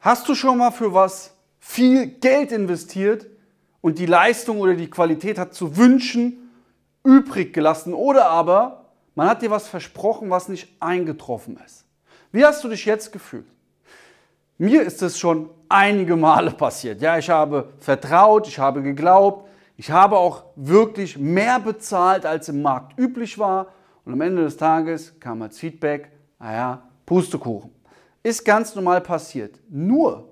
Hast du schon mal für was viel Geld investiert und die Leistung oder die Qualität hat zu wünschen übrig gelassen oder aber man hat dir was versprochen, was nicht eingetroffen ist? Wie hast du dich jetzt gefühlt? Mir ist es schon einige Male passiert. Ja, ich habe vertraut, ich habe geglaubt, ich habe auch wirklich mehr bezahlt, als im Markt üblich war. Und am Ende des Tages kam als Feedback, naja, Pustekuchen. Ist ganz normal passiert. Nur,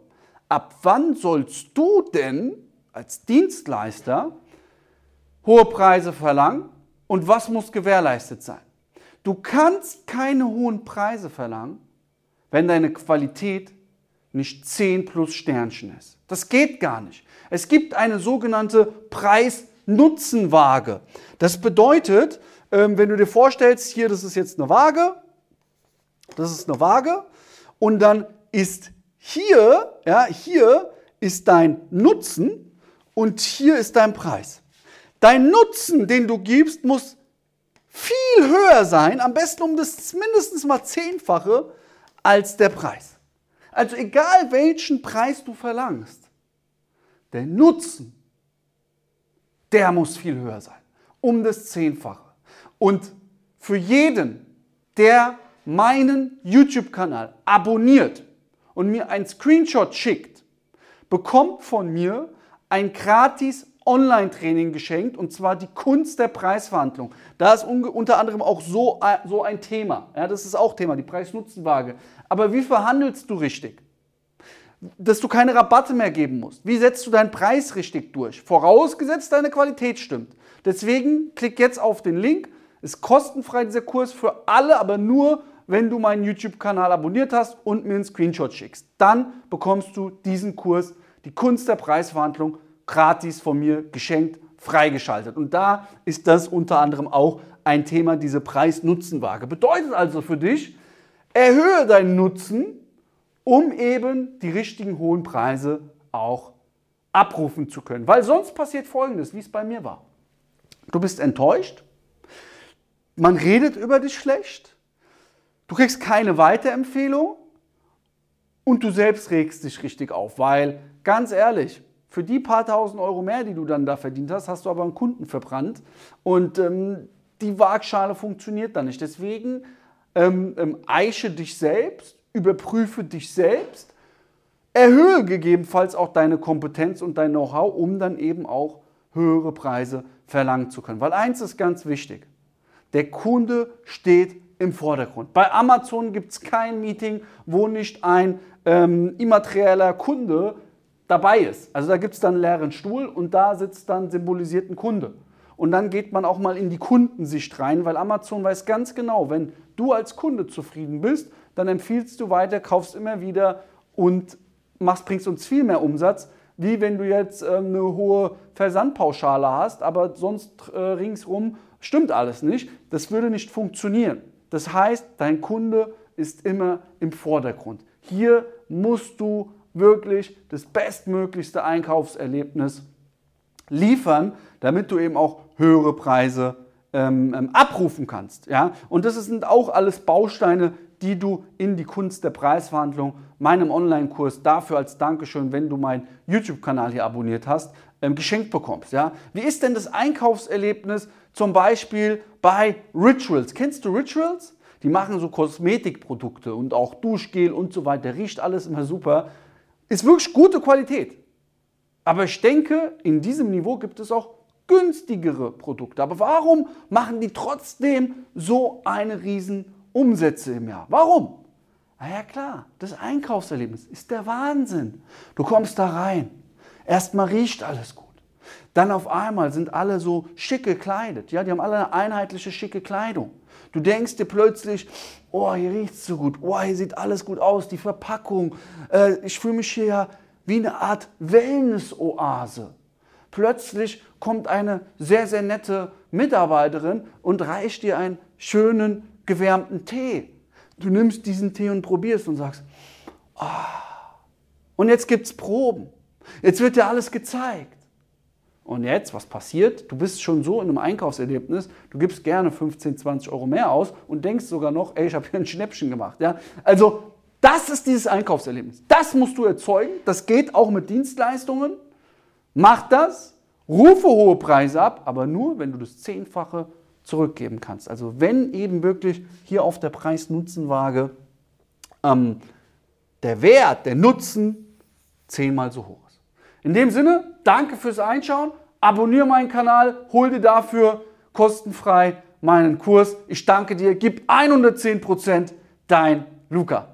ab wann sollst du denn als Dienstleister hohe Preise verlangen und was muss gewährleistet sein? Du kannst keine hohen Preise verlangen, wenn deine Qualität nicht 10 plus Sternchen ist. Das geht gar nicht. Es gibt eine sogenannte Preis-Nutzen-Waage. Das bedeutet, ähm, wenn du dir vorstellst, hier, das ist jetzt eine Waage, das ist eine Waage und dann ist hier, ja, hier ist dein Nutzen und hier ist dein Preis. Dein Nutzen, den du gibst, muss viel höher sein, am besten um das mindestens mal zehnfache als der Preis. Also egal welchen Preis du verlangst, der Nutzen, der muss viel höher sein, um das zehnfache. Und für jeden, der meinen YouTube-Kanal abonniert und mir ein Screenshot schickt, bekommt von mir ein gratis Online-Training geschenkt und zwar die Kunst der Preisverhandlung. Da ist unter anderem auch so, so ein Thema. Ja, das ist auch Thema, die Preis-Nutzen-Waage. Aber wie verhandelst du richtig? Dass du keine Rabatte mehr geben musst. Wie setzt du deinen Preis richtig durch? Vorausgesetzt, deine Qualität stimmt. Deswegen klick jetzt auf den Link. Ist kostenfrei dieser Kurs für alle, aber nur, wenn du meinen YouTube-Kanal abonniert hast und mir einen Screenshot schickst. Dann bekommst du diesen Kurs, die Kunst der Preisverhandlung, gratis von mir geschenkt, freigeschaltet. Und da ist das unter anderem auch ein Thema, diese Preis-Nutzen-Waage. Bedeutet also für dich, erhöhe deinen Nutzen, um eben die richtigen hohen Preise auch abrufen zu können. Weil sonst passiert Folgendes, wie es bei mir war. Du bist enttäuscht, man redet über dich schlecht, du kriegst keine Weiterempfehlung und du selbst regst dich richtig auf, weil ganz ehrlich, für die paar tausend Euro mehr, die du dann da verdient hast, hast du aber einen Kunden verbrannt und ähm, die Waagschale funktioniert dann nicht. Deswegen ähm, ähm, eiche dich selbst, überprüfe dich selbst, erhöhe gegebenenfalls auch deine Kompetenz und dein Know-how, um dann eben auch höhere Preise verlangen zu können. Weil eins ist ganz wichtig, der Kunde steht im Vordergrund. Bei Amazon gibt es kein Meeting, wo nicht ein ähm, immaterieller Kunde dabei ist. Also da gibt es dann einen leeren Stuhl und da sitzt dann symbolisiert ein Kunde. Und dann geht man auch mal in die Kundensicht rein, weil Amazon weiß ganz genau, wenn du als Kunde zufrieden bist, dann empfiehlst du weiter, kaufst immer wieder und machst, bringst uns viel mehr Umsatz, wie wenn du jetzt äh, eine hohe Versandpauschale hast, aber sonst äh, ringsrum stimmt alles nicht. Das würde nicht funktionieren. Das heißt, dein Kunde ist immer im Vordergrund. Hier musst du wirklich das bestmöglichste Einkaufserlebnis liefern, damit du eben auch höhere Preise ähm, ähm, abrufen kannst. Ja? Und das sind auch alles Bausteine, die du in die Kunst der Preisverhandlung, meinem Online-Kurs dafür als Dankeschön, wenn du meinen YouTube-Kanal hier abonniert hast, ähm, geschenkt bekommst. Ja? Wie ist denn das Einkaufserlebnis zum Beispiel bei Rituals? Kennst du Rituals? Die machen so Kosmetikprodukte und auch Duschgel und so weiter. Riecht alles immer super. Ist wirklich gute Qualität. Aber ich denke, in diesem Niveau gibt es auch günstigere Produkte. Aber warum machen die trotzdem so eine riesen Umsätze im Jahr? Warum? Na ja klar, das Einkaufserlebnis ist der Wahnsinn. Du kommst da rein. Erstmal riecht alles gut. Dann auf einmal sind alle so schick gekleidet. Ja, die haben alle eine einheitliche schicke Kleidung. Du denkst dir plötzlich, oh, hier riecht es so gut, oh, hier sieht alles gut aus, die Verpackung, äh, ich fühle mich hier wie eine Art Wellness-Oase. Plötzlich kommt eine sehr, sehr nette Mitarbeiterin und reicht dir einen schönen, gewärmten Tee. Du nimmst diesen Tee und probierst und sagst, oh. und jetzt gibt es Proben. Jetzt wird dir alles gezeigt. Und jetzt, was passiert? Du bist schon so in einem Einkaufserlebnis, du gibst gerne 15, 20 Euro mehr aus und denkst sogar noch, ey, ich habe hier ein Schnäppchen gemacht. Ja? Also Das ist dieses Einkaufserlebnis. Das musst du erzeugen. Das geht auch mit Dienstleistungen. Mach das. Rufe hohe Preise ab, aber nur, wenn du das Zehnfache zurückgeben kannst. Also wenn eben wirklich hier auf der Preis-Nutzen-Waage ähm, der Wert, der Nutzen zehnmal so hoch ist. In dem Sinne, danke fürs Einschauen. Abonniere meinen Kanal, hol dir dafür kostenfrei meinen Kurs. Ich danke dir, gib 110%, dein Luca.